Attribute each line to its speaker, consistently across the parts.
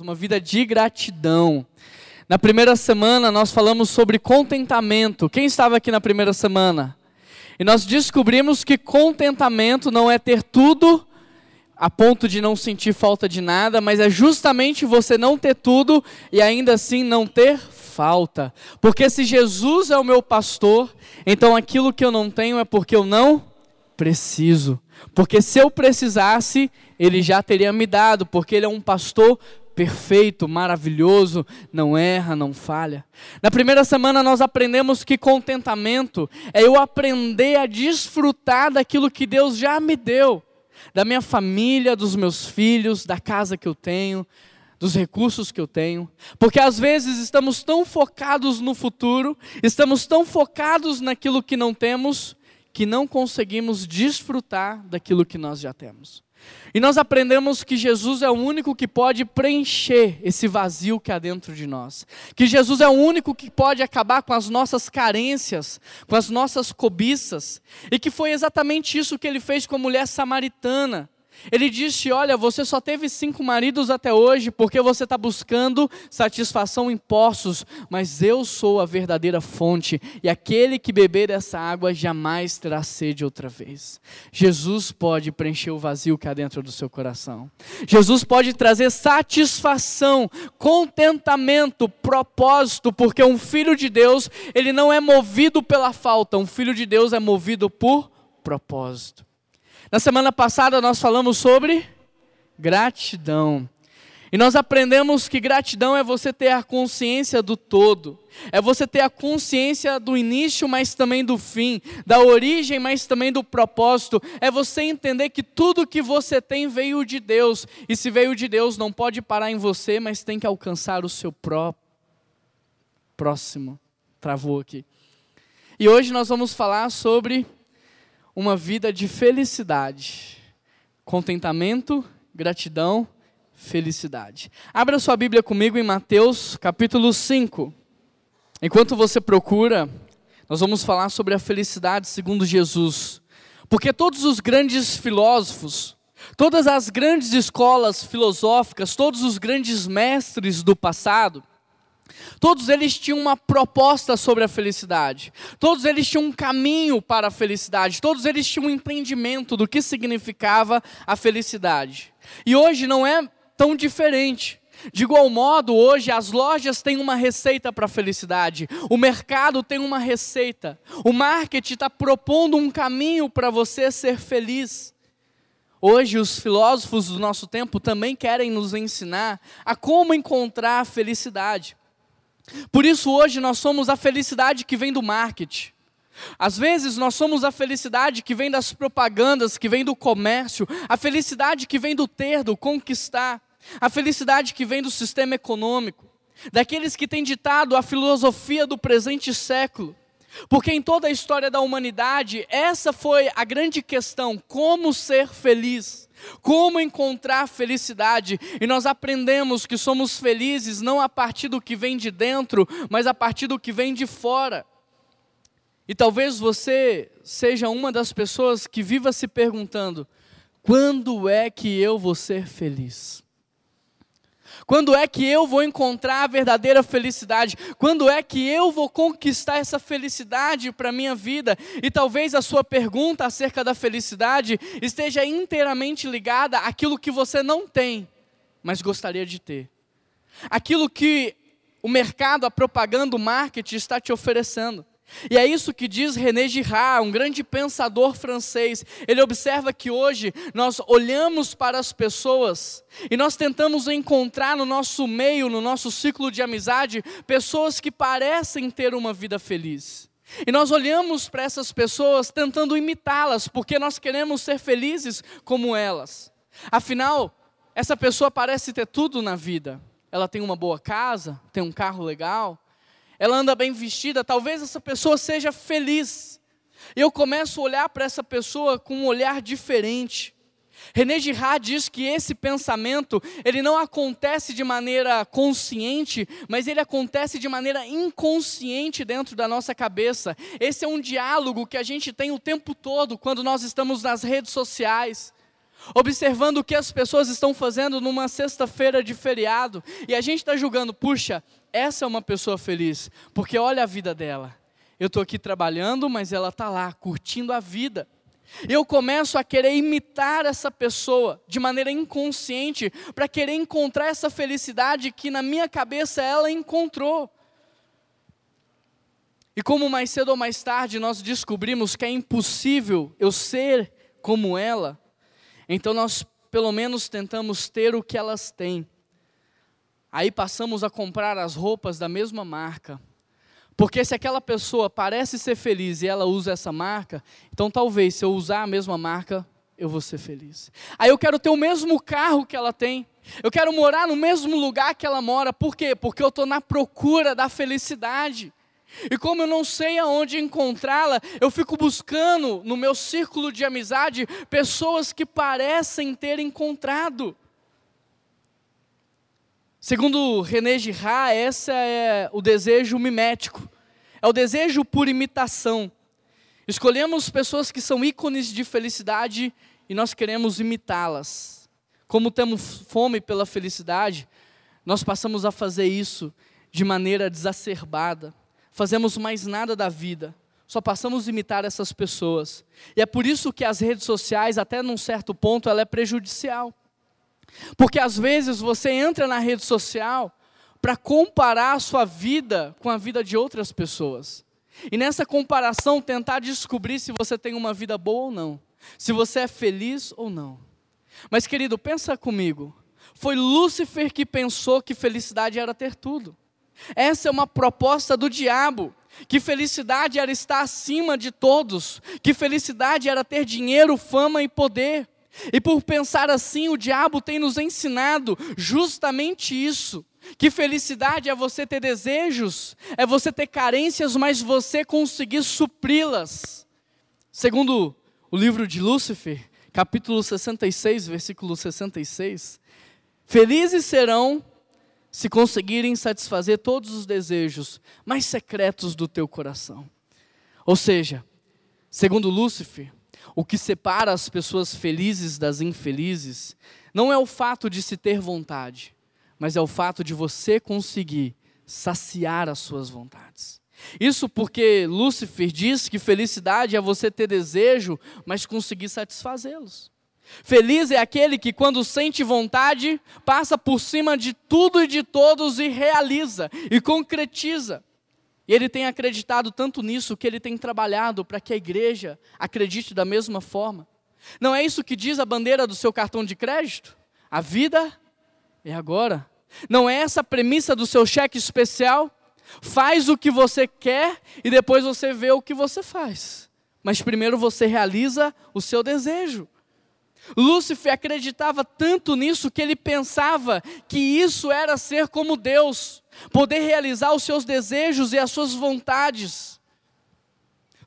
Speaker 1: uma vida de gratidão. Na primeira semana nós falamos sobre contentamento. Quem estava aqui na primeira semana? E nós descobrimos que contentamento não é ter tudo a ponto de não sentir falta de nada, mas é justamente você não ter tudo e ainda assim não ter falta. Porque se Jesus é o meu pastor, então aquilo que eu não tenho é porque eu não preciso. Porque se eu precisasse, ele já teria me dado, porque ele é um pastor perfeito, maravilhoso, não erra, não falha. Na primeira semana nós aprendemos que contentamento é eu aprender a desfrutar daquilo que Deus já me deu, da minha família, dos meus filhos, da casa que eu tenho, dos recursos que eu tenho, porque às vezes estamos tão focados no futuro, estamos tão focados naquilo que não temos, que não conseguimos desfrutar daquilo que nós já temos. E nós aprendemos que Jesus é o único que pode preencher esse vazio que há dentro de nós. Que Jesus é o único que pode acabar com as nossas carências, com as nossas cobiças. E que foi exatamente isso que ele fez com a mulher samaritana. Ele disse: Olha, você só teve cinco maridos até hoje porque você está buscando satisfação em poços, mas eu sou a verdadeira fonte, e aquele que beber dessa água jamais terá sede outra vez. Jesus pode preencher o vazio que há dentro do seu coração. Jesus pode trazer satisfação, contentamento, propósito, porque um filho de Deus, ele não é movido pela falta, um filho de Deus é movido por propósito. Na semana passada nós falamos sobre gratidão. E nós aprendemos que gratidão é você ter a consciência do todo, é você ter a consciência do início, mas também do fim, da origem, mas também do propósito. É você entender que tudo que você tem veio de Deus, e se veio de Deus, não pode parar em você, mas tem que alcançar o seu próprio. Próximo, travou aqui. E hoje nós vamos falar sobre uma vida de felicidade, contentamento, gratidão, felicidade. Abra sua Bíblia comigo em Mateus capítulo 5. Enquanto você procura, nós vamos falar sobre a felicidade segundo Jesus. Porque todos os grandes filósofos, todas as grandes escolas filosóficas, todos os grandes mestres do passado, Todos eles tinham uma proposta sobre a felicidade. Todos eles tinham um caminho para a felicidade. Todos eles tinham um entendimento do que significava a felicidade. E hoje não é tão diferente. De igual modo, hoje as lojas têm uma receita para a felicidade, o mercado tem uma receita, o marketing está propondo um caminho para você ser feliz. Hoje, os filósofos do nosso tempo também querem nos ensinar a como encontrar a felicidade. Por isso, hoje, nós somos a felicidade que vem do marketing. Às vezes nós somos a felicidade que vem das propagandas, que vem do comércio, a felicidade que vem do ter, do conquistar, a felicidade que vem do sistema econômico, daqueles que têm ditado a filosofia do presente século. Porque em toda a história da humanidade, essa foi a grande questão: como ser feliz. Como encontrar felicidade? E nós aprendemos que somos felizes não a partir do que vem de dentro, mas a partir do que vem de fora. E talvez você seja uma das pessoas que viva se perguntando: quando é que eu vou ser feliz? Quando é que eu vou encontrar a verdadeira felicidade? Quando é que eu vou conquistar essa felicidade para a minha vida? E talvez a sua pergunta acerca da felicidade esteja inteiramente ligada àquilo que você não tem, mas gostaria de ter. Aquilo que o mercado, a propaganda, o marketing está te oferecendo. E é isso que diz René Girard, um grande pensador francês. Ele observa que hoje nós olhamos para as pessoas e nós tentamos encontrar no nosso meio, no nosso ciclo de amizade, pessoas que parecem ter uma vida feliz. E nós olhamos para essas pessoas tentando imitá-las, porque nós queremos ser felizes como elas. Afinal, essa pessoa parece ter tudo na vida. Ela tem uma boa casa, tem um carro legal, ela anda bem vestida, talvez essa pessoa seja feliz. Eu começo a olhar para essa pessoa com um olhar diferente. René Girard diz que esse pensamento, ele não acontece de maneira consciente, mas ele acontece de maneira inconsciente dentro da nossa cabeça. Esse é um diálogo que a gente tem o tempo todo quando nós estamos nas redes sociais, observando o que as pessoas estão fazendo numa sexta-feira de feriado, e a gente está julgando, puxa, essa é uma pessoa feliz, porque olha a vida dela. Eu estou aqui trabalhando, mas ela está lá, curtindo a vida. Eu começo a querer imitar essa pessoa de maneira inconsciente, para querer encontrar essa felicidade que na minha cabeça ela encontrou. E como mais cedo ou mais tarde nós descobrimos que é impossível eu ser como ela, então nós pelo menos tentamos ter o que elas têm. Aí passamos a comprar as roupas da mesma marca. Porque se aquela pessoa parece ser feliz e ela usa essa marca, então talvez se eu usar a mesma marca, eu vou ser feliz. Aí eu quero ter o mesmo carro que ela tem. Eu quero morar no mesmo lugar que ela mora. Por quê? Porque eu estou na procura da felicidade. E como eu não sei aonde encontrá-la, eu fico buscando no meu círculo de amizade pessoas que parecem ter encontrado. Segundo René Girard, esse é o desejo mimético. É o desejo por imitação. Escolhemos pessoas que são ícones de felicidade e nós queremos imitá-las. Como temos fome pela felicidade, nós passamos a fazer isso de maneira desacerbada fazemos mais nada da vida, só passamos a imitar essas pessoas. E é por isso que as redes sociais, até num certo ponto, ela é prejudicial. Porque às vezes você entra na rede social para comparar a sua vida com a vida de outras pessoas. E nessa comparação tentar descobrir se você tem uma vida boa ou não, se você é feliz ou não. Mas querido, pensa comigo. Foi Lúcifer que pensou que felicidade era ter tudo. Essa é uma proposta do diabo. Que felicidade era estar acima de todos, que felicidade era ter dinheiro, fama e poder. E por pensar assim, o diabo tem nos ensinado justamente isso. Que felicidade é você ter desejos, é você ter carências, mas você conseguir supri-las. Segundo o livro de Lúcifer, capítulo 66, versículo 66, felizes serão se conseguirem satisfazer todos os desejos mais secretos do teu coração. Ou seja, segundo Lúcifer, o que separa as pessoas felizes das infelizes não é o fato de se ter vontade, mas é o fato de você conseguir saciar as suas vontades. Isso porque Lúcifer diz que felicidade é você ter desejo, mas conseguir satisfazê-los. Feliz é aquele que, quando sente vontade, passa por cima de tudo e de todos e realiza e concretiza. E ele tem acreditado tanto nisso que ele tem trabalhado para que a igreja acredite da mesma forma. Não é isso que diz a bandeira do seu cartão de crédito? A vida é agora. Não é essa a premissa do seu cheque especial? Faz o que você quer e depois você vê o que você faz. Mas primeiro você realiza o seu desejo. Lúcifer acreditava tanto nisso que ele pensava que isso era ser como Deus, poder realizar os seus desejos e as suas vontades.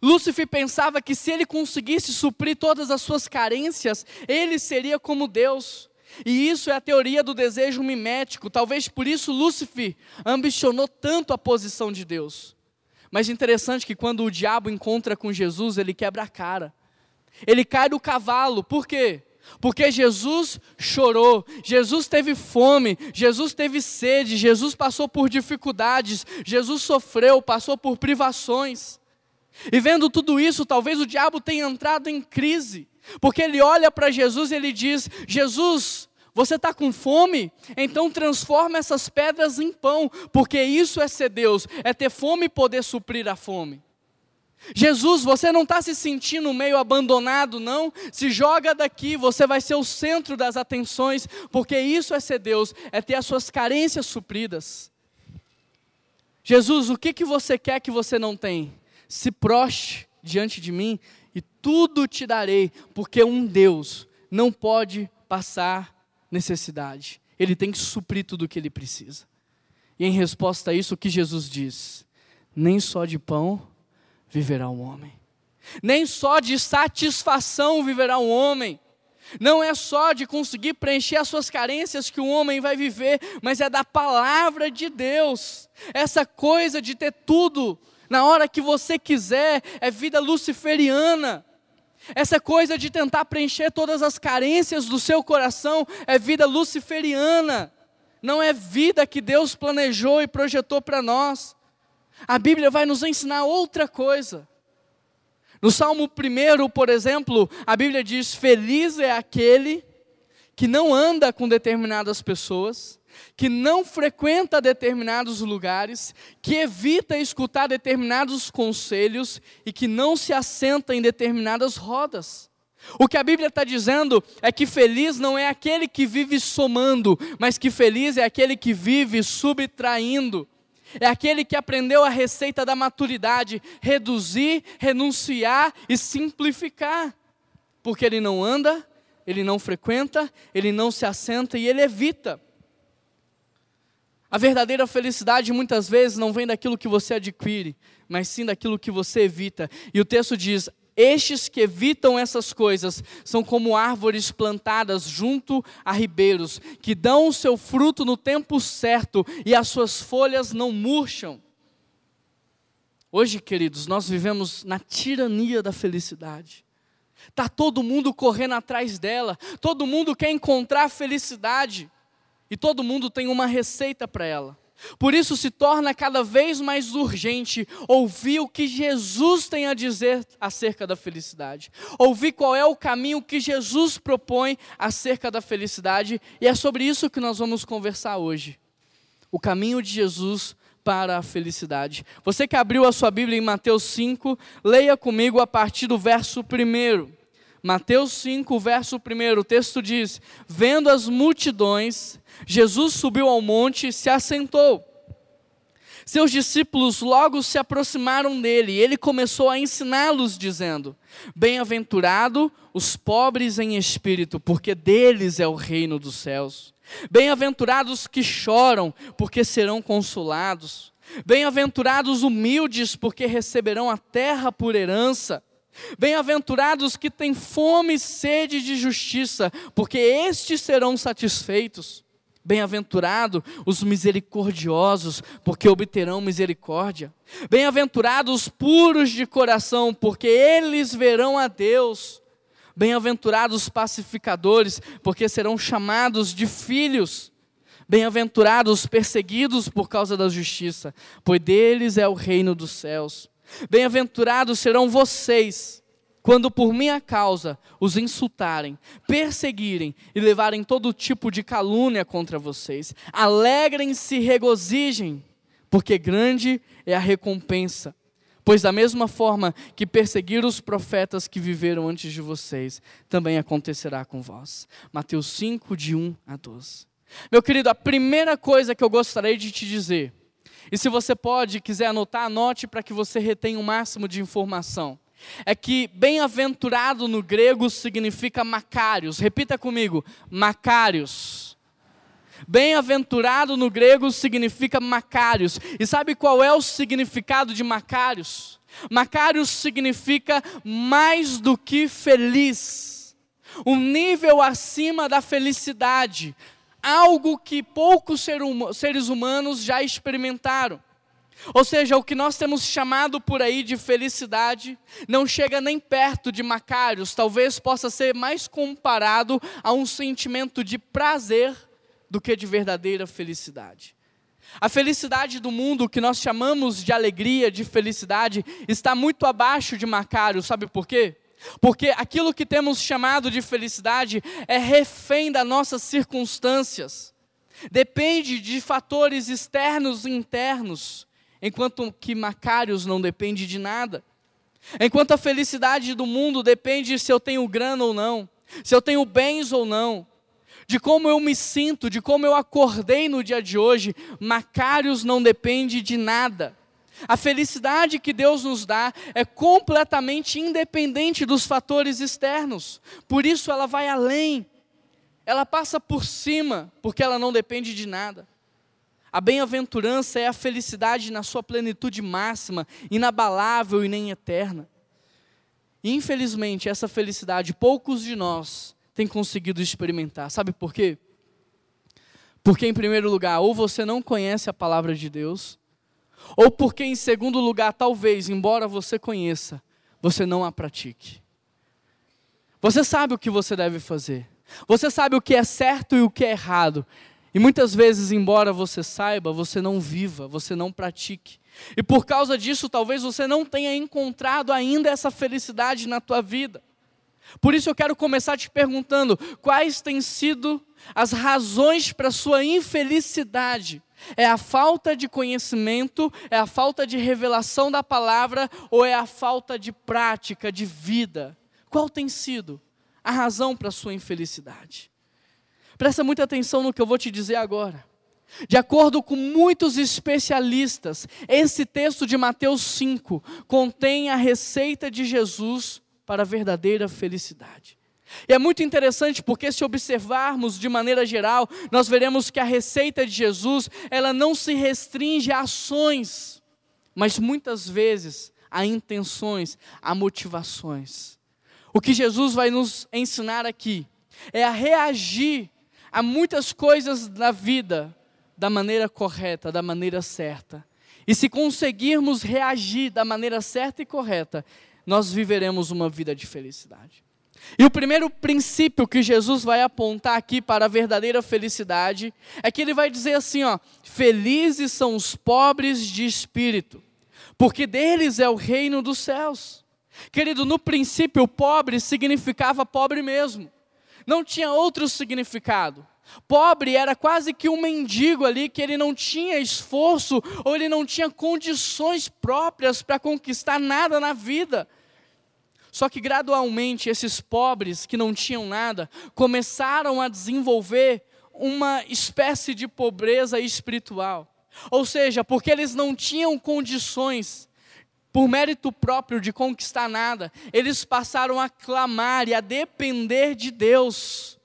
Speaker 1: Lúcifer pensava que se ele conseguisse suprir todas as suas carências, ele seria como Deus. E isso é a teoria do desejo mimético. Talvez por isso Lúcifer ambicionou tanto a posição de Deus. Mas interessante que quando o diabo encontra com Jesus, ele quebra a cara. Ele cai do cavalo. Por quê? Porque Jesus chorou, Jesus teve fome, Jesus teve sede, Jesus passou por dificuldades, Jesus sofreu, passou por privações. E vendo tudo isso, talvez o diabo tenha entrado em crise, porque ele olha para Jesus e ele diz: Jesus, você está com fome? Então transforma essas pedras em pão, porque isso é ser Deus, é ter fome e poder suprir a fome. Jesus, você não está se sentindo meio abandonado, não? Se joga daqui, você vai ser o centro das atenções, porque isso é ser Deus, é ter as suas carências supridas. Jesus, o que, que você quer que você não tem? Se proste diante de mim e tudo te darei, porque um Deus não pode passar necessidade, ele tem que suprir tudo o que ele precisa. E em resposta a isso, o que Jesus diz? Nem só de pão viverá um homem. Nem só de satisfação viverá um homem. Não é só de conseguir preencher as suas carências que o homem vai viver, mas é da palavra de Deus. Essa coisa de ter tudo na hora que você quiser é vida luciferiana. Essa coisa de tentar preencher todas as carências do seu coração é vida luciferiana, não é vida que Deus planejou e projetou para nós. A Bíblia vai nos ensinar outra coisa. No Salmo 1, por exemplo, a Bíblia diz: Feliz é aquele que não anda com determinadas pessoas, que não frequenta determinados lugares, que evita escutar determinados conselhos e que não se assenta em determinadas rodas. O que a Bíblia está dizendo é que feliz não é aquele que vive somando, mas que feliz é aquele que vive subtraindo. É aquele que aprendeu a receita da maturidade: reduzir, renunciar e simplificar. Porque ele não anda ele não frequenta, ele não se assenta e ele evita. A verdadeira felicidade muitas vezes não vem daquilo que você adquire, mas sim daquilo que você evita. E o texto diz: Estes que evitam essas coisas são como árvores plantadas junto a ribeiros, que dão o seu fruto no tempo certo e as suas folhas não murcham. Hoje, queridos, nós vivemos na tirania da felicidade. Está todo mundo correndo atrás dela, todo mundo quer encontrar felicidade e todo mundo tem uma receita para ela. Por isso se torna cada vez mais urgente ouvir o que Jesus tem a dizer acerca da felicidade. Ouvir qual é o caminho que Jesus propõe acerca da felicidade, e é sobre isso que nós vamos conversar hoje. O caminho de Jesus para a felicidade. Você que abriu a sua Bíblia em Mateus 5, leia comigo a partir do verso 1. Mateus 5, verso 1, o texto diz: Vendo as multidões, Jesus subiu ao monte e se assentou. Seus discípulos logo se aproximaram dele e ele começou a ensiná-los, dizendo: Bem-aventurado os pobres em espírito, porque deles é o reino dos céus. Bem-aventurados que choram, porque serão consolados. Bem-aventurados humildes, porque receberão a terra por herança. Bem-aventurados que têm fome e sede de justiça, porque estes serão satisfeitos. Bem-aventurados os misericordiosos, porque obterão misericórdia. Bem-aventurados os puros de coração, porque eles verão a Deus. Bem-aventurados os pacificadores, porque serão chamados de filhos. Bem-aventurados os perseguidos por causa da justiça, pois deles é o reino dos céus. Bem-aventurados serão vocês, quando por minha causa os insultarem, perseguirem e levarem todo tipo de calúnia contra vocês. Alegrem-se e regozijem, porque grande é a recompensa. Pois da mesma forma que perseguiram os profetas que viveram antes de vocês, também acontecerá com vós. Mateus 5, de 1 a 12. Meu querido, a primeira coisa que eu gostaria de te dizer e se você pode, quiser anotar, anote para que você retenha o máximo de informação. É que bem-aventurado no grego significa macários. Repita comigo: macários. Bem-aventurado no grego significa macários. E sabe qual é o significado de macários? Macários significa mais do que feliz. Um nível acima da felicidade algo que poucos seres humanos já experimentaram. Ou seja, o que nós temos chamado por aí de felicidade não chega nem perto de Macários, talvez possa ser mais comparado a um sentimento de prazer do que de verdadeira felicidade. A felicidade do mundo, que nós chamamos de alegria, de felicidade, está muito abaixo de Macários, sabe por quê? Porque aquilo que temos chamado de felicidade é refém das nossas circunstâncias, depende de fatores externos e internos, enquanto que Macários não depende de nada. Enquanto a felicidade do mundo depende se eu tenho grana ou não, se eu tenho bens ou não, de como eu me sinto, de como eu acordei no dia de hoje, Macários não depende de nada. A felicidade que Deus nos dá é completamente independente dos fatores externos. Por isso ela vai além. Ela passa por cima, porque ela não depende de nada. A bem-aventurança é a felicidade na sua plenitude máxima, inabalável e nem eterna. Infelizmente, essa felicidade poucos de nós têm conseguido experimentar. Sabe por quê? Porque, em primeiro lugar, ou você não conhece a palavra de Deus, ou porque, em segundo lugar, talvez, embora você conheça, você não a pratique. Você sabe o que você deve fazer. Você sabe o que é certo e o que é errado. E muitas vezes, embora você saiba, você não viva, você não pratique. E por causa disso, talvez você não tenha encontrado ainda essa felicidade na tua vida. Por isso eu quero começar te perguntando: quais têm sido as razões para a sua infelicidade? É a falta de conhecimento, é a falta de revelação da palavra ou é a falta de prática, de vida? Qual tem sido a razão para a sua infelicidade? Presta muita atenção no que eu vou te dizer agora. De acordo com muitos especialistas, esse texto de Mateus 5 contém a receita de Jesus para a verdadeira felicidade. E é muito interessante porque se observarmos de maneira geral, nós veremos que a receita de Jesus, ela não se restringe a ações, mas muitas vezes a intenções, a motivações. O que Jesus vai nos ensinar aqui é a reagir a muitas coisas da vida da maneira correta, da maneira certa. E se conseguirmos reagir da maneira certa e correta, nós viveremos uma vida de felicidade. E o primeiro princípio que Jesus vai apontar aqui para a verdadeira felicidade é que ele vai dizer assim, ó: Felizes são os pobres de espírito, porque deles é o reino dos céus. Querido, no princípio, pobre significava pobre mesmo. Não tinha outro significado. Pobre era quase que um mendigo ali, que ele não tinha esforço ou ele não tinha condições próprias para conquistar nada na vida. Só que gradualmente esses pobres que não tinham nada começaram a desenvolver uma espécie de pobreza espiritual. Ou seja, porque eles não tinham condições, por mérito próprio, de conquistar nada, eles passaram a clamar e a depender de Deus.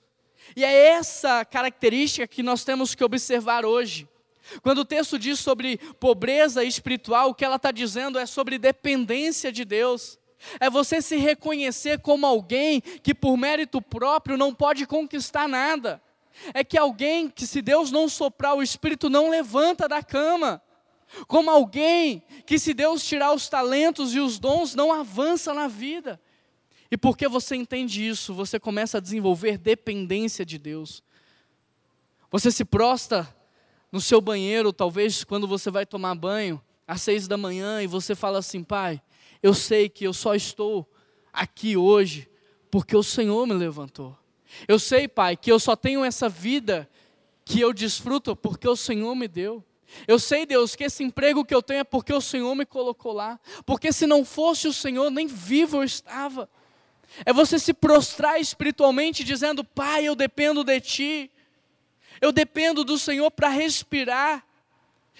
Speaker 1: E é essa característica que nós temos que observar hoje. Quando o texto diz sobre pobreza espiritual, o que ela está dizendo é sobre dependência de Deus. É você se reconhecer como alguém que por mérito próprio não pode conquistar nada. É que alguém que se Deus não soprar o espírito não levanta da cama. Como alguém que se Deus tirar os talentos e os dons não avança na vida. E porque você entende isso, você começa a desenvolver dependência de Deus. Você se prostra no seu banheiro, talvez quando você vai tomar banho, às seis da manhã, e você fala assim: Pai, eu sei que eu só estou aqui hoje porque o Senhor me levantou. Eu sei, Pai, que eu só tenho essa vida que eu desfruto porque o Senhor me deu. Eu sei, Deus, que esse emprego que eu tenho é porque o Senhor me colocou lá. Porque se não fosse o Senhor, nem vivo eu estava. É você se prostrar espiritualmente dizendo: Pai, eu dependo de Ti. Eu dependo do Senhor para respirar.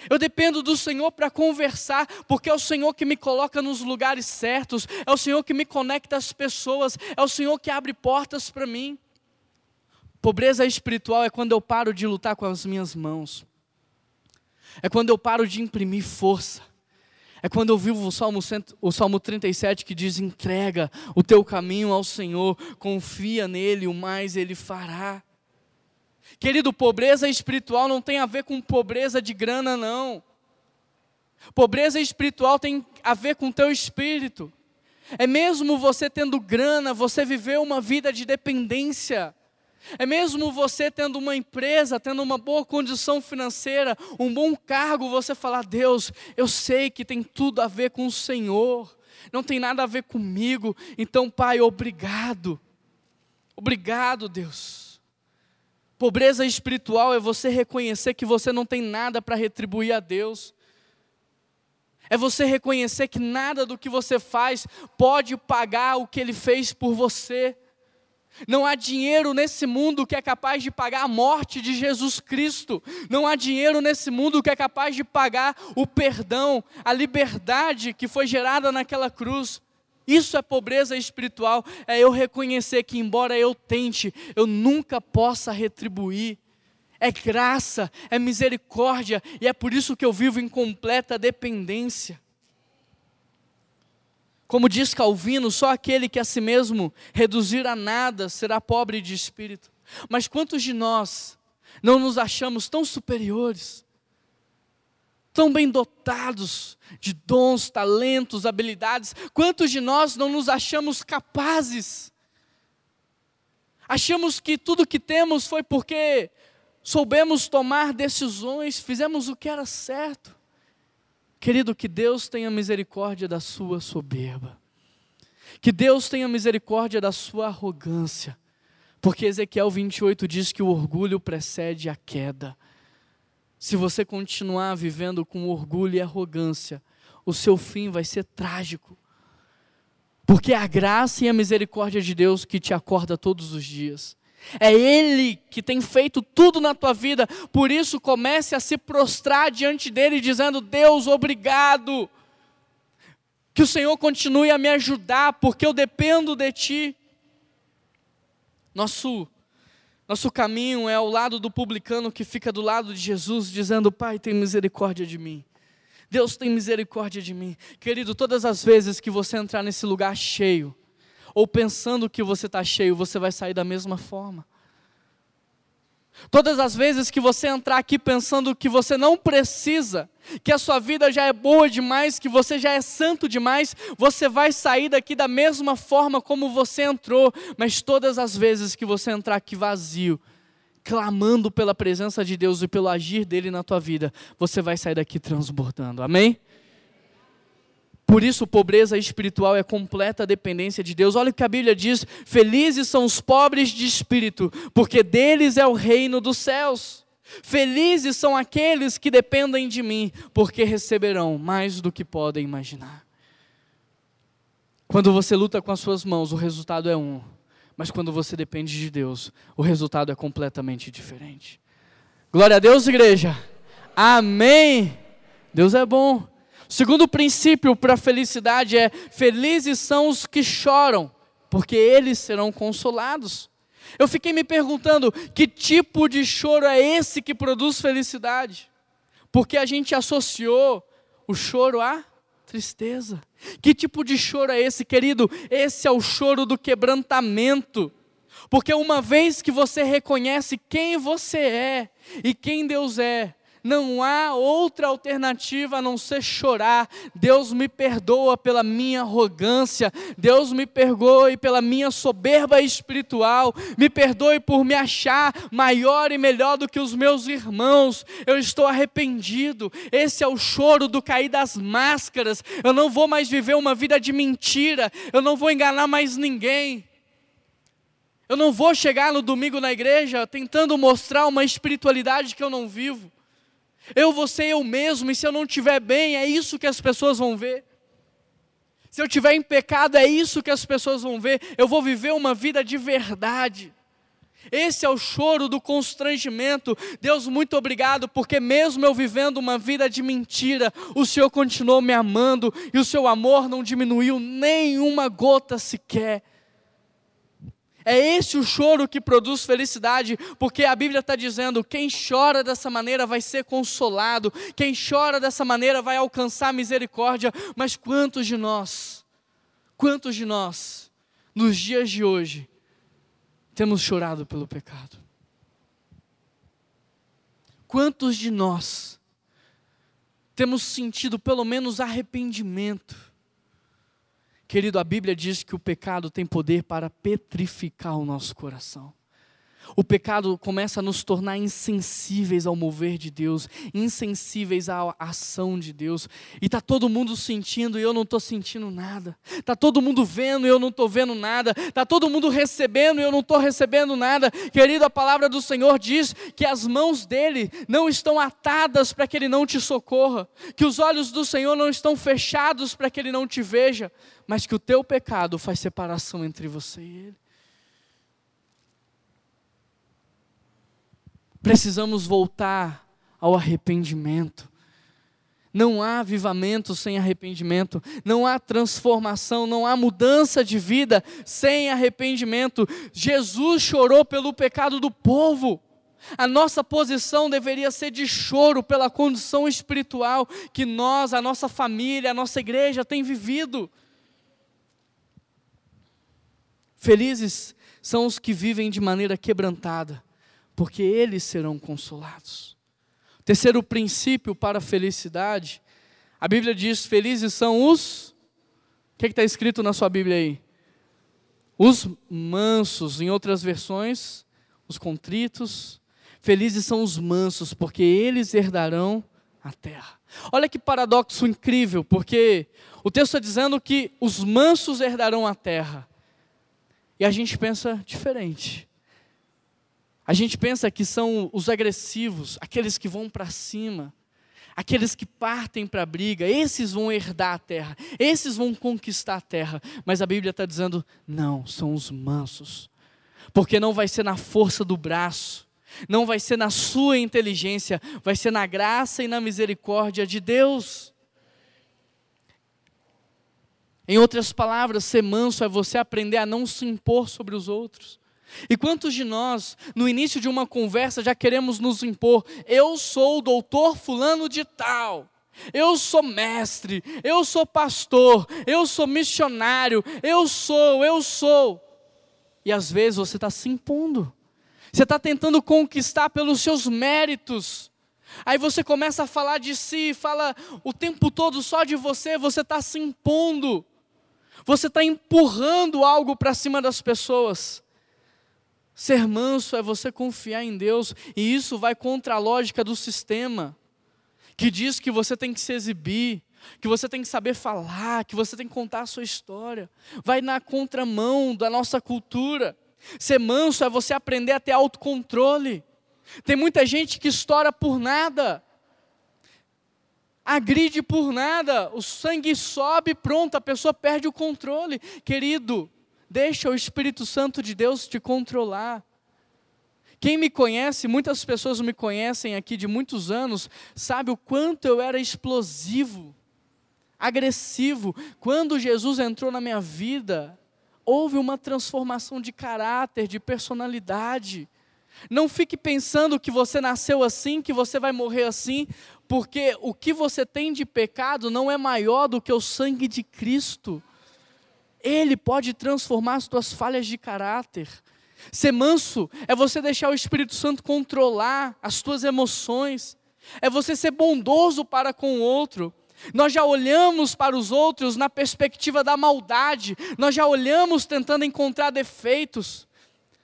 Speaker 1: Eu dependo do Senhor para conversar, porque é o Senhor que me coloca nos lugares certos, é o Senhor que me conecta às pessoas, é o Senhor que abre portas para mim. Pobreza espiritual é quando eu paro de lutar com as minhas mãos, é quando eu paro de imprimir força, é quando eu vivo o Salmo, o Salmo 37 que diz: entrega o teu caminho ao Senhor, confia nele, o mais ele fará. Querido, pobreza espiritual não tem a ver com pobreza de grana, não. Pobreza espiritual tem a ver com teu espírito. É mesmo você tendo grana, você viver uma vida de dependência. É mesmo você tendo uma empresa, tendo uma boa condição financeira, um bom cargo, você falar: Deus, eu sei que tem tudo a ver com o Senhor, não tem nada a ver comigo, então, Pai, obrigado. Obrigado, Deus. Pobreza espiritual é você reconhecer que você não tem nada para retribuir a Deus. É você reconhecer que nada do que você faz pode pagar o que Ele fez por você. Não há dinheiro nesse mundo que é capaz de pagar a morte de Jesus Cristo. Não há dinheiro nesse mundo que é capaz de pagar o perdão, a liberdade que foi gerada naquela cruz. Isso é pobreza espiritual, é eu reconhecer que, embora eu tente, eu nunca possa retribuir. É graça, é misericórdia, e é por isso que eu vivo em completa dependência. Como diz Calvino, só aquele que a si mesmo reduzir a nada será pobre de espírito. Mas quantos de nós não nos achamos tão superiores? Tão bem dotados de dons, talentos, habilidades. Quantos de nós não nos achamos capazes Achamos que tudo que temos foi porque soubemos tomar decisões, fizemos o que era certo. Querido, que Deus tenha misericórdia da sua soberba. Que Deus tenha misericórdia da sua arrogância. Porque Ezequiel 28 diz que o orgulho precede a queda. Se você continuar vivendo com orgulho e arrogância, o seu fim vai ser trágico. Porque é a graça e a misericórdia de Deus que te acorda todos os dias. É Ele que tem feito tudo na tua vida, por isso comece a se prostrar diante dele, dizendo: Deus, obrigado. Que o Senhor continue a me ajudar, porque eu dependo de Ti. Nosso, nosso caminho é ao lado do publicano que fica do lado de Jesus, dizendo: Pai, tem misericórdia de mim. Deus tem misericórdia de mim. Querido, todas as vezes que você entrar nesse lugar cheio, ou pensando que você está cheio, você vai sair da mesma forma. Todas as vezes que você entrar aqui pensando que você não precisa, que a sua vida já é boa demais, que você já é santo demais, você vai sair daqui da mesma forma como você entrou. Mas todas as vezes que você entrar aqui vazio, clamando pela presença de Deus e pelo agir dele na tua vida, você vai sair daqui transbordando. Amém? Por isso, pobreza espiritual é completa dependência de Deus. Olha o que a Bíblia diz: Felizes são os pobres de espírito, porque deles é o reino dos céus. Felizes são aqueles que dependem de mim, porque receberão mais do que podem imaginar. Quando você luta com as suas mãos, o resultado é um. Mas quando você depende de Deus, o resultado é completamente diferente. Glória a Deus, igreja. Amém. Deus é bom. Segundo princípio para a felicidade é: felizes são os que choram, porque eles serão consolados. Eu fiquei me perguntando que tipo de choro é esse que produz felicidade? Porque a gente associou o choro à tristeza. Que tipo de choro é esse, querido? Esse é o choro do quebrantamento. Porque uma vez que você reconhece quem você é e quem Deus é, não há outra alternativa a não ser chorar. Deus me perdoa pela minha arrogância, Deus me perdoe pela minha soberba espiritual, me perdoe por me achar maior e melhor do que os meus irmãos. Eu estou arrependido. Esse é o choro do cair das máscaras. Eu não vou mais viver uma vida de mentira, eu não vou enganar mais ninguém. Eu não vou chegar no domingo na igreja tentando mostrar uma espiritualidade que eu não vivo. Eu vou ser eu mesmo, e se eu não estiver bem, é isso que as pessoas vão ver. Se eu estiver em pecado, é isso que as pessoas vão ver. Eu vou viver uma vida de verdade. Esse é o choro do constrangimento. Deus, muito obrigado, porque mesmo eu vivendo uma vida de mentira, o Senhor continuou me amando e o seu amor não diminuiu nem uma gota sequer. É esse o choro que produz felicidade, porque a Bíblia está dizendo: quem chora dessa maneira vai ser consolado, quem chora dessa maneira vai alcançar misericórdia. Mas quantos de nós, quantos de nós, nos dias de hoje, temos chorado pelo pecado? Quantos de nós temos sentido pelo menos arrependimento? Querido, a Bíblia diz que o pecado tem poder para petrificar o nosso coração. O pecado começa a nos tornar insensíveis ao mover de Deus, insensíveis à ação de Deus. E está todo mundo sentindo e eu não estou sentindo nada. Está todo mundo vendo e eu não estou vendo nada. Está todo mundo recebendo e eu não estou recebendo nada. Querido, a palavra do Senhor diz que as mãos dele não estão atadas para que ele não te socorra, que os olhos do Senhor não estão fechados para que ele não te veja, mas que o teu pecado faz separação entre você e ele. Precisamos voltar ao arrependimento. Não há avivamento sem arrependimento, não há transformação, não há mudança de vida sem arrependimento. Jesus chorou pelo pecado do povo. A nossa posição deveria ser de choro pela condição espiritual que nós, a nossa família, a nossa igreja tem vivido. Felizes são os que vivem de maneira quebrantada, porque eles serão consolados. Terceiro princípio para a felicidade, a Bíblia diz: felizes são os. O que é está escrito na sua Bíblia aí? Os mansos, em outras versões, os contritos. Felizes são os mansos, porque eles herdarão a terra. Olha que paradoxo incrível, porque o texto está dizendo que os mansos herdarão a terra. E a gente pensa diferente. A gente pensa que são os agressivos, aqueles que vão para cima, aqueles que partem para a briga, esses vão herdar a terra, esses vão conquistar a terra. Mas a Bíblia está dizendo: não, são os mansos, porque não vai ser na força do braço, não vai ser na sua inteligência, vai ser na graça e na misericórdia de Deus. Em outras palavras, ser manso é você aprender a não se impor sobre os outros. E quantos de nós, no início de uma conversa, já queremos nos impor? Eu sou o doutor Fulano de Tal. Eu sou mestre, eu sou pastor, eu sou missionário, eu sou, eu sou. E às vezes você está se impondo, você está tentando conquistar pelos seus méritos. Aí você começa a falar de si, fala o tempo todo só de você, você está se impondo, você está empurrando algo para cima das pessoas. Ser manso é você confiar em Deus, e isso vai contra a lógica do sistema, que diz que você tem que se exibir, que você tem que saber falar, que você tem que contar a sua história. Vai na contramão da nossa cultura. Ser manso é você aprender a ter autocontrole. Tem muita gente que estoura por nada, agride por nada, o sangue sobe, pronto, a pessoa perde o controle. Querido, Deixa o Espírito Santo de Deus te controlar. Quem me conhece, muitas pessoas me conhecem aqui de muitos anos, sabe o quanto eu era explosivo, agressivo. Quando Jesus entrou na minha vida, houve uma transformação de caráter, de personalidade. Não fique pensando que você nasceu assim, que você vai morrer assim, porque o que você tem de pecado não é maior do que o sangue de Cristo. Ele pode transformar as tuas falhas de caráter. Ser manso é você deixar o Espírito Santo controlar as tuas emoções, é você ser bondoso para com o outro. Nós já olhamos para os outros na perspectiva da maldade, nós já olhamos tentando encontrar defeitos.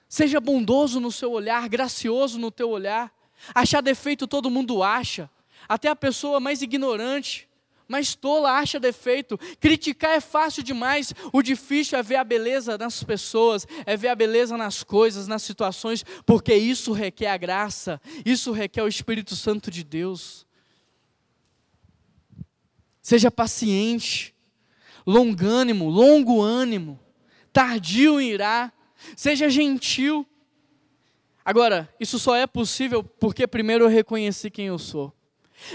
Speaker 1: Seja bondoso no seu olhar, gracioso no teu olhar. Achar defeito todo mundo acha, até a pessoa mais ignorante mas tola acha defeito. Criticar é fácil demais. O difícil é ver a beleza nas pessoas, é ver a beleza nas coisas, nas situações, porque isso requer a graça, isso requer o Espírito Santo de Deus. Seja paciente, longânimo, longo ânimo, tardio em irá, seja gentil. Agora, isso só é possível porque primeiro eu reconheci quem eu sou.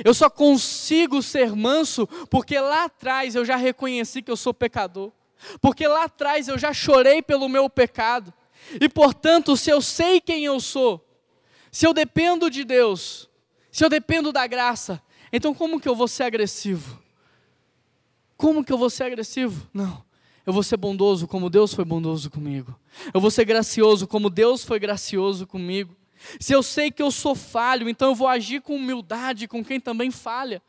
Speaker 1: Eu só consigo ser manso porque lá atrás eu já reconheci que eu sou pecador. Porque lá atrás eu já chorei pelo meu pecado. E portanto, se eu sei quem eu sou, se eu dependo de Deus, se eu dependo da graça, então como que eu vou ser agressivo? Como que eu vou ser agressivo? Não. Eu vou ser bondoso como Deus foi bondoso comigo. Eu vou ser gracioso como Deus foi gracioso comigo. Se eu sei que eu sou falho, então eu vou agir com humildade com quem também falha.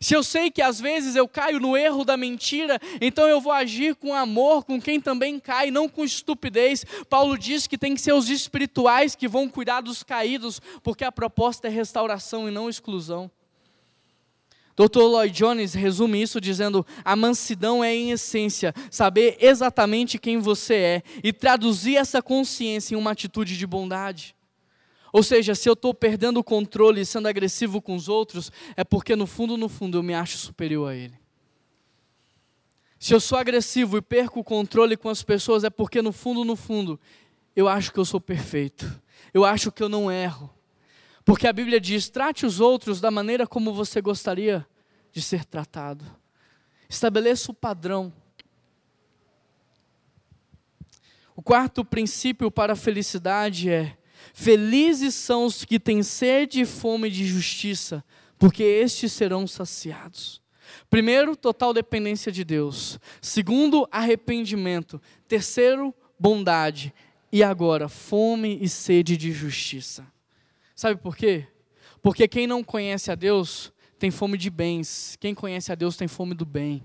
Speaker 1: Se eu sei que às vezes eu caio no erro da mentira, então eu vou agir com amor com quem também cai, não com estupidez. Paulo diz que tem que ser os espirituais que vão cuidar dos caídos, porque a proposta é restauração e não exclusão. Dr. Lloyd Jones resume isso dizendo: a mansidão é, em essência, saber exatamente quem você é e traduzir essa consciência em uma atitude de bondade. Ou seja, se eu estou perdendo o controle e sendo agressivo com os outros, é porque no fundo, no fundo, eu me acho superior a ele. Se eu sou agressivo e perco o controle com as pessoas, é porque no fundo, no fundo, eu acho que eu sou perfeito. Eu acho que eu não erro. Porque a Bíblia diz: trate os outros da maneira como você gostaria de ser tratado. Estabeleça o padrão. O quarto princípio para a felicidade é Felizes são os que têm sede e fome de justiça, porque estes serão saciados. Primeiro, total dependência de Deus. Segundo, arrependimento. Terceiro, bondade. E agora, fome e sede de justiça. Sabe por quê? Porque quem não conhece a Deus tem fome de bens. Quem conhece a Deus tem fome do bem.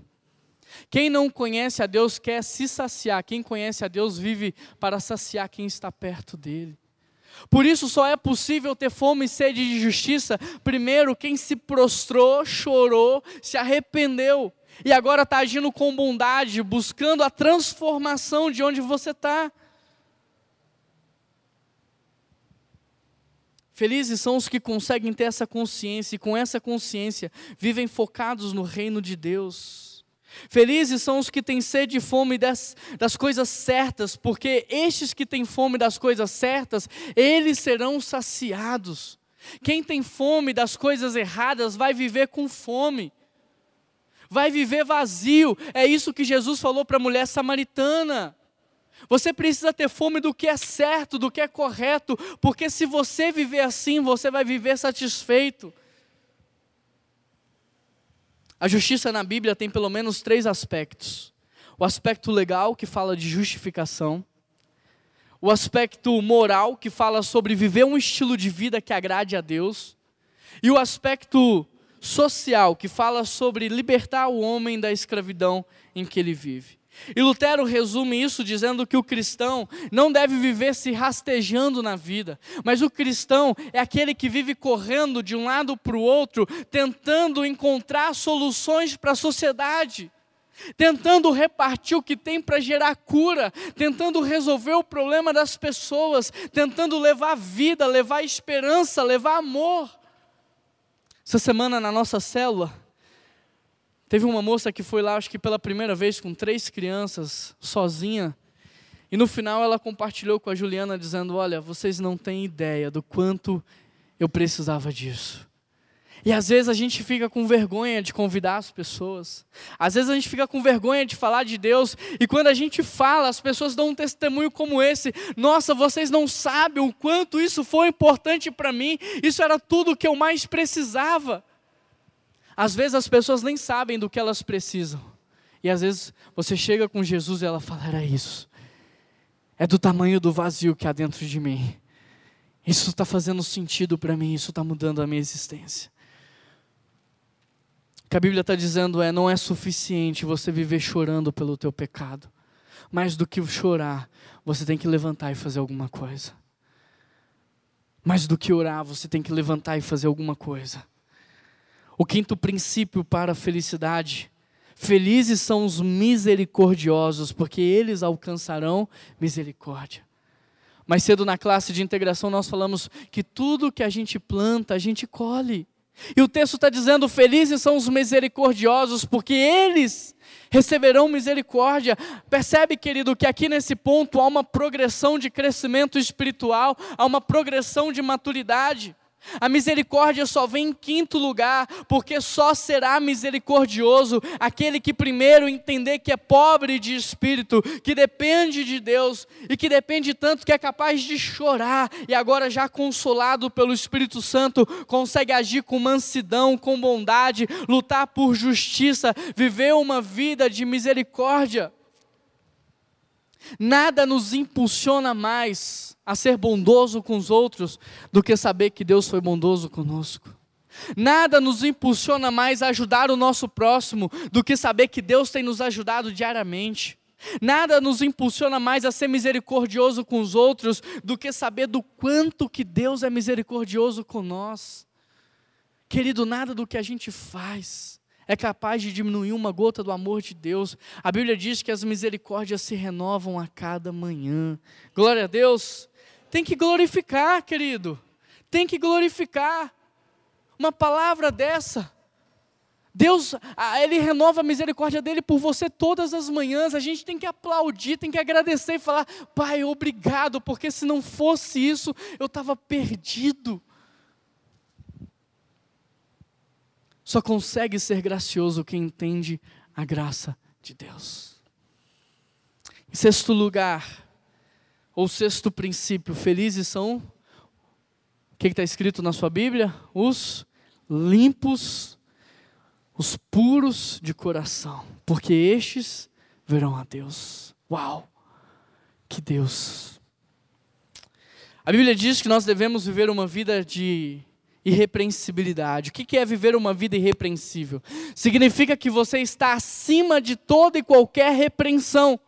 Speaker 1: Quem não conhece a Deus quer se saciar, quem conhece a Deus vive para saciar quem está perto dele. Por isso só é possível ter fome e sede de justiça, primeiro, quem se prostrou, chorou, se arrependeu e agora está agindo com bondade, buscando a transformação de onde você está. Felizes são os que conseguem ter essa consciência e, com essa consciência, vivem focados no reino de Deus. Felizes são os que têm sede e fome das, das coisas certas, porque estes que têm fome das coisas certas, eles serão saciados. Quem tem fome das coisas erradas vai viver com fome, vai viver vazio. É isso que Jesus falou para a mulher samaritana. Você precisa ter fome do que é certo, do que é correto, porque se você viver assim, você vai viver satisfeito. A justiça na Bíblia tem pelo menos três aspectos: o aspecto legal, que fala de justificação, o aspecto moral, que fala sobre viver um estilo de vida que agrade a Deus, e o aspecto social, que fala sobre libertar o homem da escravidão em que ele vive. E Lutero resume isso dizendo que o cristão não deve viver se rastejando na vida, mas o cristão é aquele que vive correndo de um lado para o outro, tentando encontrar soluções para a sociedade, tentando repartir o que tem para gerar cura, tentando resolver o problema das pessoas, tentando levar vida, levar esperança, levar amor. Essa semana na nossa célula, Teve uma moça que foi lá, acho que pela primeira vez, com três crianças, sozinha. E no final ela compartilhou com a Juliana, dizendo: Olha, vocês não têm ideia do quanto eu precisava disso. E às vezes a gente fica com vergonha de convidar as pessoas. Às vezes a gente fica com vergonha de falar de Deus. E quando a gente fala, as pessoas dão um testemunho como esse: Nossa, vocês não sabem o quanto isso foi importante para mim. Isso era tudo o que eu mais precisava. Às vezes as pessoas nem sabem do que elas precisam. E às vezes você chega com Jesus e ela fala: era isso. É do tamanho do vazio que há dentro de mim. Isso está fazendo sentido para mim, isso está mudando a minha existência. O que a Bíblia está dizendo é: não é suficiente você viver chorando pelo teu pecado. Mais do que chorar, você tem que levantar e fazer alguma coisa. Mais do que orar, você tem que levantar e fazer alguma coisa. O quinto princípio para a felicidade. Felizes são os misericordiosos, porque eles alcançarão misericórdia. Mais cedo na classe de integração nós falamos que tudo que a gente planta, a gente colhe. E o texto está dizendo: felizes são os misericordiosos, porque eles receberão misericórdia. Percebe, querido, que aqui nesse ponto há uma progressão de crescimento espiritual, há uma progressão de maturidade. A misericórdia só vem em quinto lugar, porque só será misericordioso aquele que primeiro entender que é pobre de espírito, que depende de Deus e que depende tanto que é capaz de chorar e agora já consolado pelo Espírito Santo consegue agir com mansidão, com bondade, lutar por justiça, viver uma vida de misericórdia. Nada nos impulsiona mais a ser bondoso com os outros do que saber que Deus foi bondoso conosco. Nada nos impulsiona mais a ajudar o nosso próximo do que saber que Deus tem nos ajudado diariamente. Nada nos impulsiona mais a ser misericordioso com os outros do que saber do quanto que Deus é misericordioso com nós. Querido, nada do que a gente faz é capaz de diminuir uma gota do amor de Deus. A Bíblia diz que as misericórdias se renovam a cada manhã. Glória a Deus. Tem que glorificar, querido. Tem que glorificar. Uma palavra dessa. Deus, Ele renova a misericórdia dele por você todas as manhãs. A gente tem que aplaudir, tem que agradecer e falar: Pai, obrigado, porque se não fosse isso, eu estava perdido. Só consegue ser gracioso quem entende a graça de Deus. Em sexto lugar, ou sexto princípio, felizes são, o que está escrito na sua Bíblia? Os limpos, os puros de coração, porque estes verão a Deus. Uau! Que Deus! A Bíblia diz que nós devemos viver uma vida de irrepreensibilidade. O que é viver uma vida irrepreensível? Significa que você está acima de toda e qualquer repreensão.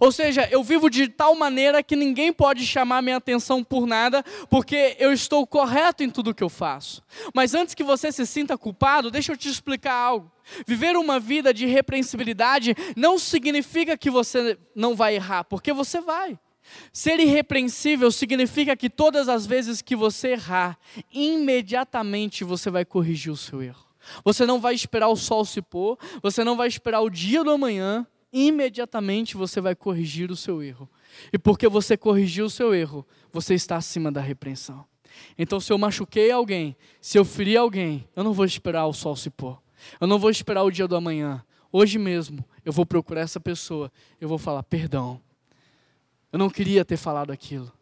Speaker 1: Ou seja, eu vivo de tal maneira que ninguém pode chamar minha atenção por nada, porque eu estou correto em tudo que eu faço. Mas antes que você se sinta culpado, deixa eu te explicar algo. Viver uma vida de irrepreensibilidade não significa que você não vai errar, porque você vai. Ser irrepreensível significa que todas as vezes que você errar, imediatamente você vai corrigir o seu erro. Você não vai esperar o sol se pôr, você não vai esperar o dia do amanhã, imediatamente você vai corrigir o seu erro. E porque você corrigiu o seu erro, você está acima da repreensão. Então, se eu machuquei alguém, se eu feri alguém, eu não vou esperar o sol se pôr. Eu não vou esperar o dia do amanhã. Hoje mesmo, eu vou procurar essa pessoa. Eu vou falar: perdão. Eu não queria ter falado aquilo.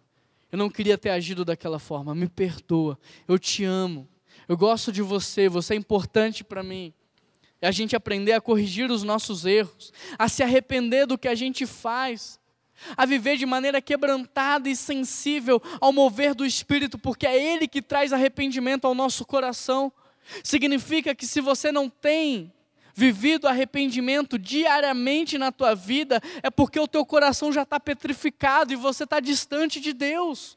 Speaker 1: Eu não queria ter agido daquela forma. Me perdoa. Eu te amo. Eu gosto de você. Você é importante para mim. É a gente aprender a corrigir os nossos erros, a se arrepender do que a gente faz, a viver de maneira quebrantada e sensível ao mover do Espírito, porque é Ele que traz arrependimento ao nosso coração. Significa que se você não tem vivido arrependimento diariamente na tua vida, é porque o teu coração já está petrificado e você está distante de Deus.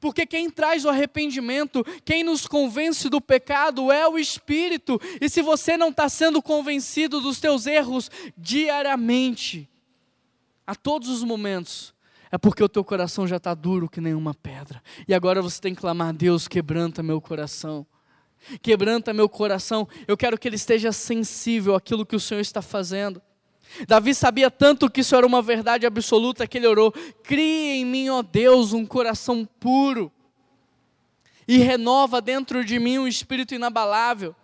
Speaker 1: Porque quem traz o arrependimento, quem nos convence do pecado é o Espírito. E se você não está sendo convencido dos teus erros diariamente, a todos os momentos, é porque o teu coração já está duro que nenhuma pedra. E agora você tem que clamar: Deus, quebranta meu coração. Quebranta meu coração. Eu quero que ele esteja sensível àquilo que o Senhor está fazendo. Davi sabia tanto que isso era uma verdade absoluta que ele orou: Cria em mim, ó Deus, um coração puro e renova dentro de mim um espírito inabalável.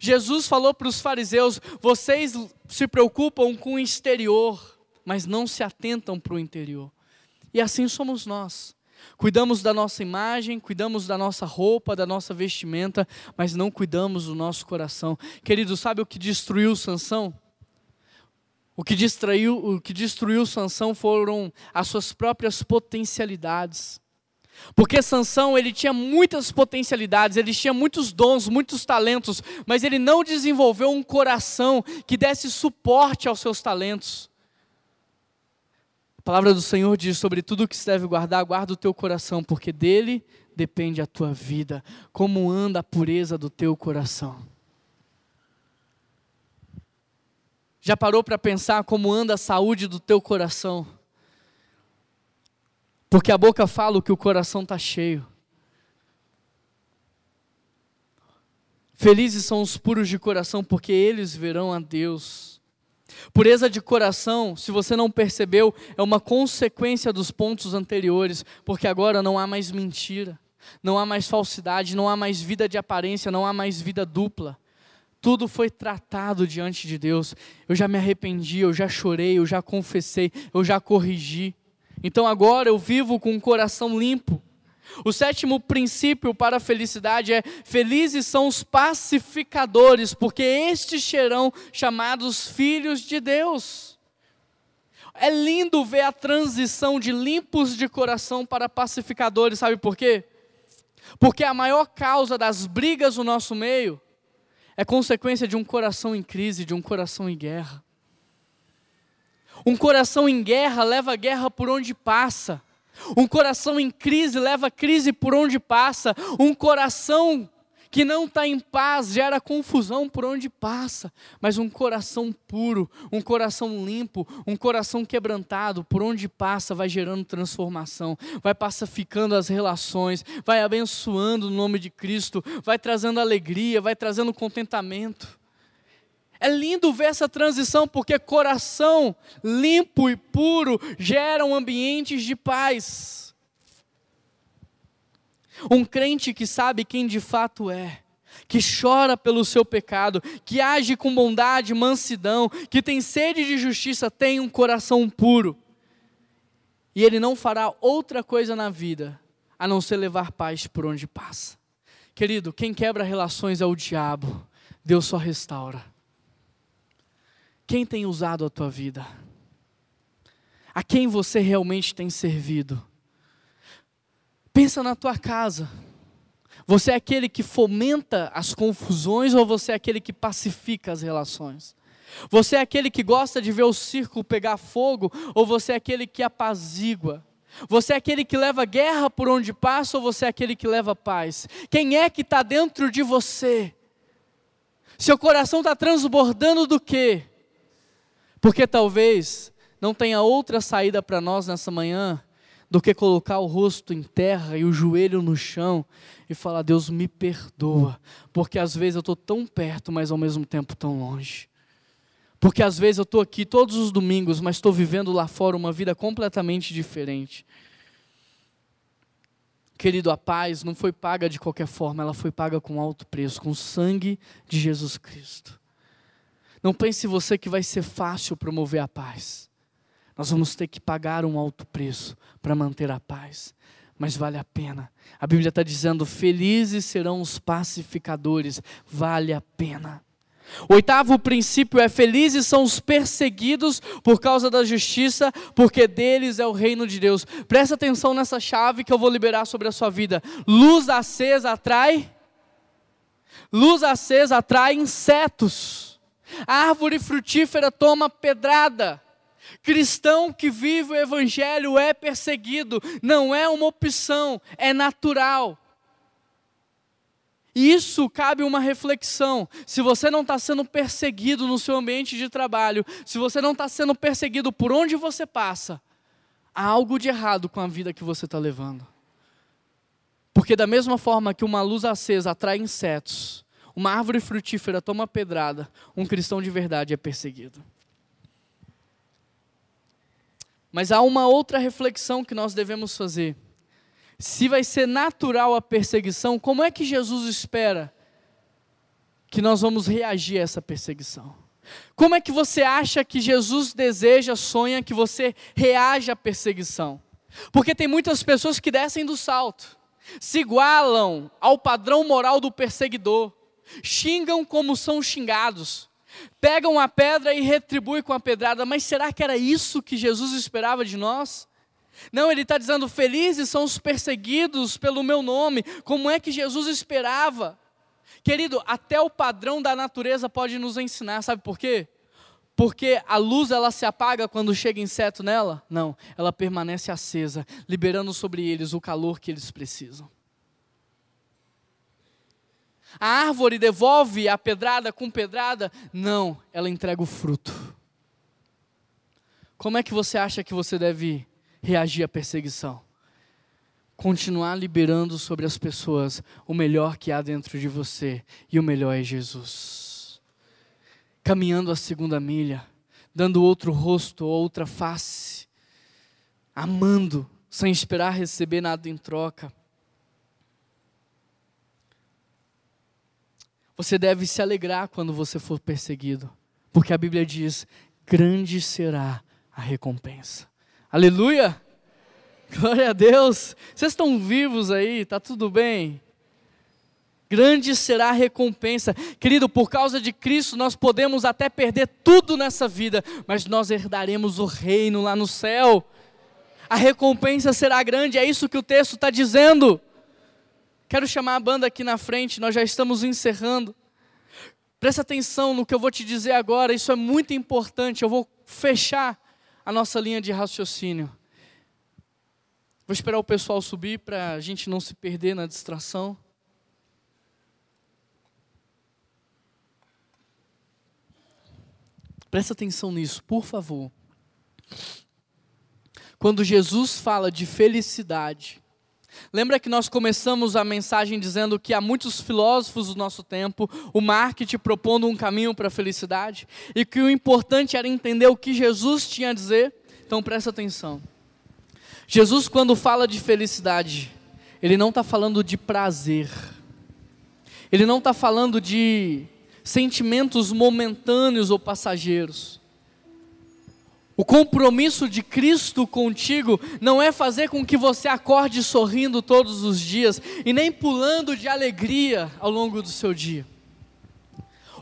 Speaker 1: Jesus falou para os fariseus: Vocês se preocupam com o exterior, mas não se atentam para o interior. E assim somos nós. Cuidamos da nossa imagem, cuidamos da nossa roupa, da nossa vestimenta, mas não cuidamos do nosso coração. Querido, sabe o que destruiu Sansão? O que destruiu, o que destruiu Sansão foram as suas próprias potencialidades. Porque Sansão, ele tinha muitas potencialidades, ele tinha muitos dons, muitos talentos, mas ele não desenvolveu um coração que desse suporte aos seus talentos. Palavra do Senhor diz sobre tudo que se deve guardar, guarda o teu coração, porque dele depende a tua vida. Como anda a pureza do teu coração? Já parou para pensar como anda a saúde do teu coração? Porque a boca fala o que o coração está cheio. Felizes são os puros de coração, porque eles verão a Deus. Pureza de coração, se você não percebeu, é uma consequência dos pontos anteriores, porque agora não há mais mentira, não há mais falsidade, não há mais vida de aparência, não há mais vida dupla tudo foi tratado diante de Deus. Eu já me arrependi, eu já chorei, eu já confessei, eu já corrigi. Então agora eu vivo com um coração limpo. O sétimo princípio para a felicidade é: felizes são os pacificadores, porque estes serão chamados filhos de Deus. É lindo ver a transição de limpos de coração para pacificadores, sabe por quê? Porque a maior causa das brigas no nosso meio é consequência de um coração em crise, de um coração em guerra. Um coração em guerra leva guerra por onde passa. Um coração em crise leva crise por onde passa. Um coração que não está em paz, gera confusão por onde passa, mas um coração puro, um coração limpo, um coração quebrantado, por onde passa, vai gerando transformação, vai pacificando as relações, vai abençoando o nome de Cristo, vai trazendo alegria, vai trazendo contentamento. É lindo ver essa transição, porque coração limpo e puro geram ambientes de paz. Um crente que sabe quem de fato é, que chora pelo seu pecado, que age com bondade, mansidão, que tem sede de justiça, tem um coração puro. E ele não fará outra coisa na vida a não ser levar paz por onde passa. Querido, quem quebra relações é o diabo, Deus só restaura. Quem tem usado a tua vida? A quem você realmente tem servido? Pensa na tua casa. Você é aquele que fomenta as confusões ou você é aquele que pacifica as relações? Você é aquele que gosta de ver o circo pegar fogo ou você é aquele que apazigua? Você é aquele que leva guerra por onde passa ou você é aquele que leva paz? Quem é que está dentro de você? Seu coração está transbordando do quê? Porque talvez não tenha outra saída para nós nessa manhã do que colocar o rosto em terra e o joelho no chão e falar: Deus me perdoa, porque às vezes eu estou tão perto, mas ao mesmo tempo tão longe. Porque às vezes eu estou aqui todos os domingos, mas estou vivendo lá fora uma vida completamente diferente. Querido, a paz não foi paga de qualquer forma, ela foi paga com alto preço, com o sangue de Jesus Cristo. Não pense você que vai ser fácil promover a paz. Nós vamos ter que pagar um alto preço para manter a paz, mas vale a pena. A Bíblia está dizendo: felizes serão os pacificadores, vale a pena. Oitavo princípio é: felizes são os perseguidos por causa da justiça, porque deles é o reino de Deus. Presta atenção nessa chave que eu vou liberar sobre a sua vida. Luz acesa atrai. Luz acesa atrai insetos. A árvore frutífera toma pedrada. Cristão que vive o evangelho é perseguido, não é uma opção, é natural. E isso cabe uma reflexão. Se você não está sendo perseguido no seu ambiente de trabalho, se você não está sendo perseguido por onde você passa, há algo de errado com a vida que você está levando. Porque, da mesma forma que uma luz acesa atrai insetos, uma árvore frutífera toma pedrada, um cristão de verdade é perseguido. Mas há uma outra reflexão que nós devemos fazer se vai ser natural a perseguição, como é que Jesus espera que nós vamos reagir a essa perseguição? Como é que você acha que Jesus deseja, sonha que você reaja à perseguição? Porque tem muitas pessoas que descem do salto, se igualam ao padrão moral do perseguidor, xingam como são xingados, pegam a pedra e retribuem com a pedrada, mas será que era isso que Jesus esperava de nós? Não, ele está dizendo: felizes são os perseguidos pelo meu nome. Como é que Jesus esperava? Querido, até o padrão da natureza pode nos ensinar, sabe por quê? Porque a luz ela se apaga quando chega inseto nela? Não, ela permanece acesa, liberando sobre eles o calor que eles precisam. A árvore devolve a pedrada com pedrada? Não, ela entrega o fruto. Como é que você acha que você deve reagir à perseguição. Continuar liberando sobre as pessoas o melhor que há dentro de você, e o melhor é Jesus. Caminhando a segunda milha, dando outro rosto, outra face, amando, sem esperar receber nada em troca. Você deve se alegrar quando você for perseguido, porque a Bíblia diz: grande será a recompensa. Aleluia! Glória a Deus! Vocês estão vivos aí? Tá tudo bem? Grande será a recompensa. Querido, por causa de Cristo nós podemos até perder tudo nessa vida, mas nós herdaremos o reino lá no céu. A recompensa será grande, é isso que o texto está dizendo. Quero chamar a banda aqui na frente, nós já estamos encerrando. Presta atenção no que eu vou te dizer agora, isso é muito importante. Eu vou fechar a nossa linha de raciocínio. Vou esperar o pessoal subir para a gente não se perder na distração. Presta atenção nisso, por favor. Quando Jesus fala de felicidade, Lembra que nós começamos a mensagem dizendo que há muitos filósofos do nosso tempo, o marketing propondo um caminho para a felicidade, e que o importante era entender o que Jesus tinha a dizer? Então presta atenção. Jesus, quando fala de felicidade, ele não está falando de prazer, ele não está falando de sentimentos momentâneos ou passageiros. O compromisso de Cristo contigo não é fazer com que você acorde sorrindo todos os dias e nem pulando de alegria ao longo do seu dia.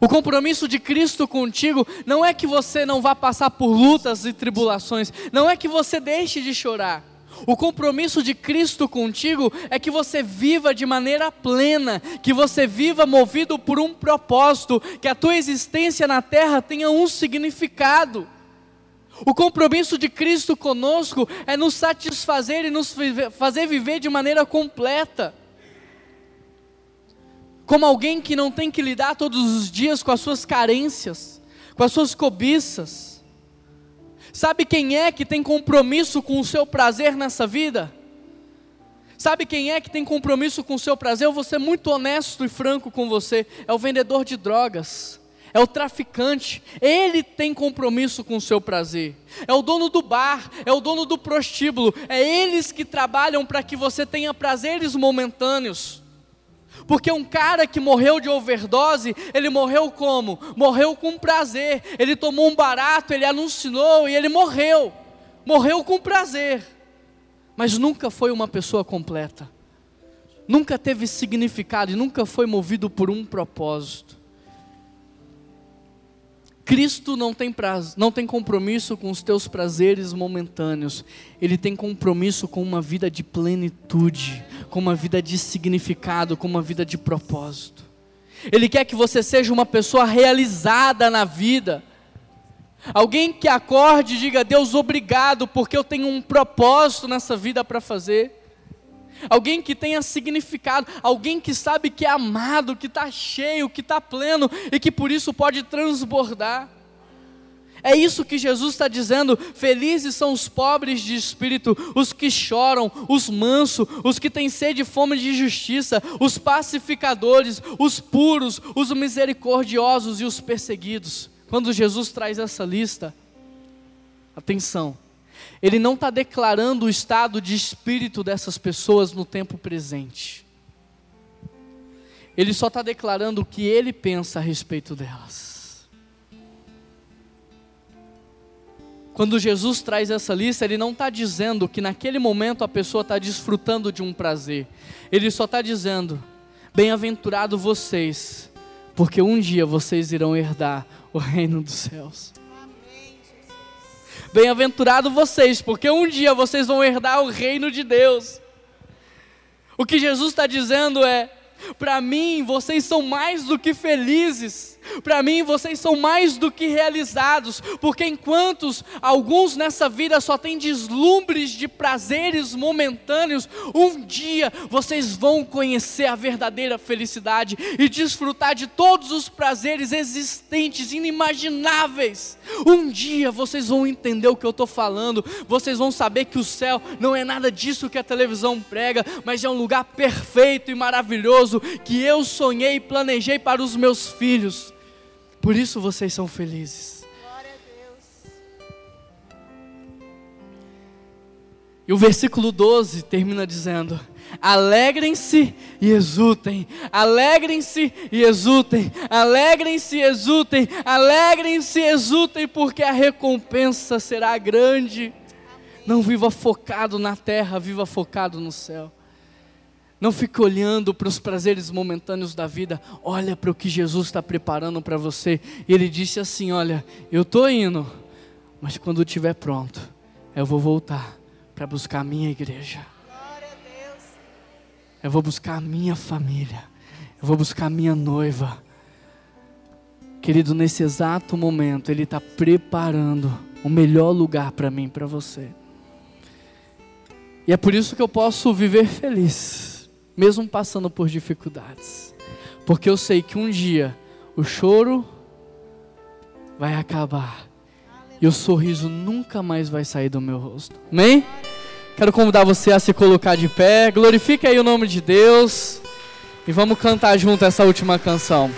Speaker 1: O compromisso de Cristo contigo não é que você não vá passar por lutas e tribulações, não é que você deixe de chorar. O compromisso de Cristo contigo é que você viva de maneira plena, que você viva movido por um propósito, que a tua existência na terra tenha um significado. O compromisso de Cristo conosco é nos satisfazer e nos fazer viver de maneira completa. Como alguém que não tem que lidar todos os dias com as suas carências, com as suas cobiças Sabe quem é que tem compromisso com o seu prazer nessa vida? Sabe quem é que tem compromisso com o seu prazer? Eu vou ser muito honesto e franco com você: é o vendedor de drogas. É o traficante, ele tem compromisso com o seu prazer. É o dono do bar, é o dono do prostíbulo, é eles que trabalham para que você tenha prazeres momentâneos. Porque um cara que morreu de overdose, ele morreu como? Morreu com prazer. Ele tomou um barato, ele anunciou e ele morreu. Morreu com prazer. Mas nunca foi uma pessoa completa. Nunca teve significado e nunca foi movido por um propósito. Cristo não tem, prazo, não tem compromisso com os teus prazeres momentâneos, Ele tem compromisso com uma vida de plenitude, com uma vida de significado, com uma vida de propósito. Ele quer que você seja uma pessoa realizada na vida. Alguém que acorde e diga: Deus, obrigado, porque eu tenho um propósito nessa vida para fazer alguém que tenha significado, alguém que sabe que é amado, que está cheio, que está pleno e que por isso pode transbordar. É isso que Jesus está dizendo. Felizes são os pobres de espírito, os que choram, os mansos, os que têm sede e fome de justiça, os pacificadores, os puros, os misericordiosos e os perseguidos. Quando Jesus traz essa lista, atenção, ele não está declarando o estado de espírito dessas pessoas no tempo presente. Ele só está declarando o que ele pensa a respeito delas. Quando Jesus traz essa lista, ele não está dizendo que naquele momento a pessoa está desfrutando de um prazer. Ele só está dizendo: bem-aventurado vocês, porque um dia vocês irão herdar o reino dos céus. Bem-aventurado vocês, porque um dia vocês vão herdar o reino de Deus. O que Jesus está dizendo é: para mim, vocês são mais do que felizes para mim, vocês são mais do que realizados, porque enquanto alguns nessa vida só têm deslumbres de prazeres momentâneos, um dia vocês vão conhecer a verdadeira felicidade e desfrutar de todos os prazeres existentes, inimagináveis. Um dia vocês vão entender o que eu estou falando, vocês vão saber que o céu não é nada disso que a televisão prega, mas é um lugar perfeito e maravilhoso que eu sonhei e planejei para os meus filhos. Por isso vocês são felizes. Glória a Deus. E o versículo 12 termina dizendo: Alegrem-se e exultem, alegrem-se e exultem, alegrem-se e exultem, alegrem-se e exultem, porque a recompensa será grande. Não viva focado na terra, viva focado no céu. Não fique olhando para os prazeres momentâneos da vida, olha para o que Jesus está preparando para você. E ele disse assim: Olha, eu estou indo, mas quando estiver pronto, eu vou voltar para buscar a minha igreja. Eu vou buscar a minha família, eu vou buscar a minha noiva. Querido, nesse exato momento, Ele está preparando o melhor lugar para mim, para você. E é por isso que eu posso viver feliz mesmo passando por dificuldades, porque eu sei que um dia o choro vai acabar e o sorriso nunca mais vai sair do meu rosto. Amém? Quero convidar você a se colocar de pé, glorifique aí o nome de Deus e vamos cantar junto essa última canção.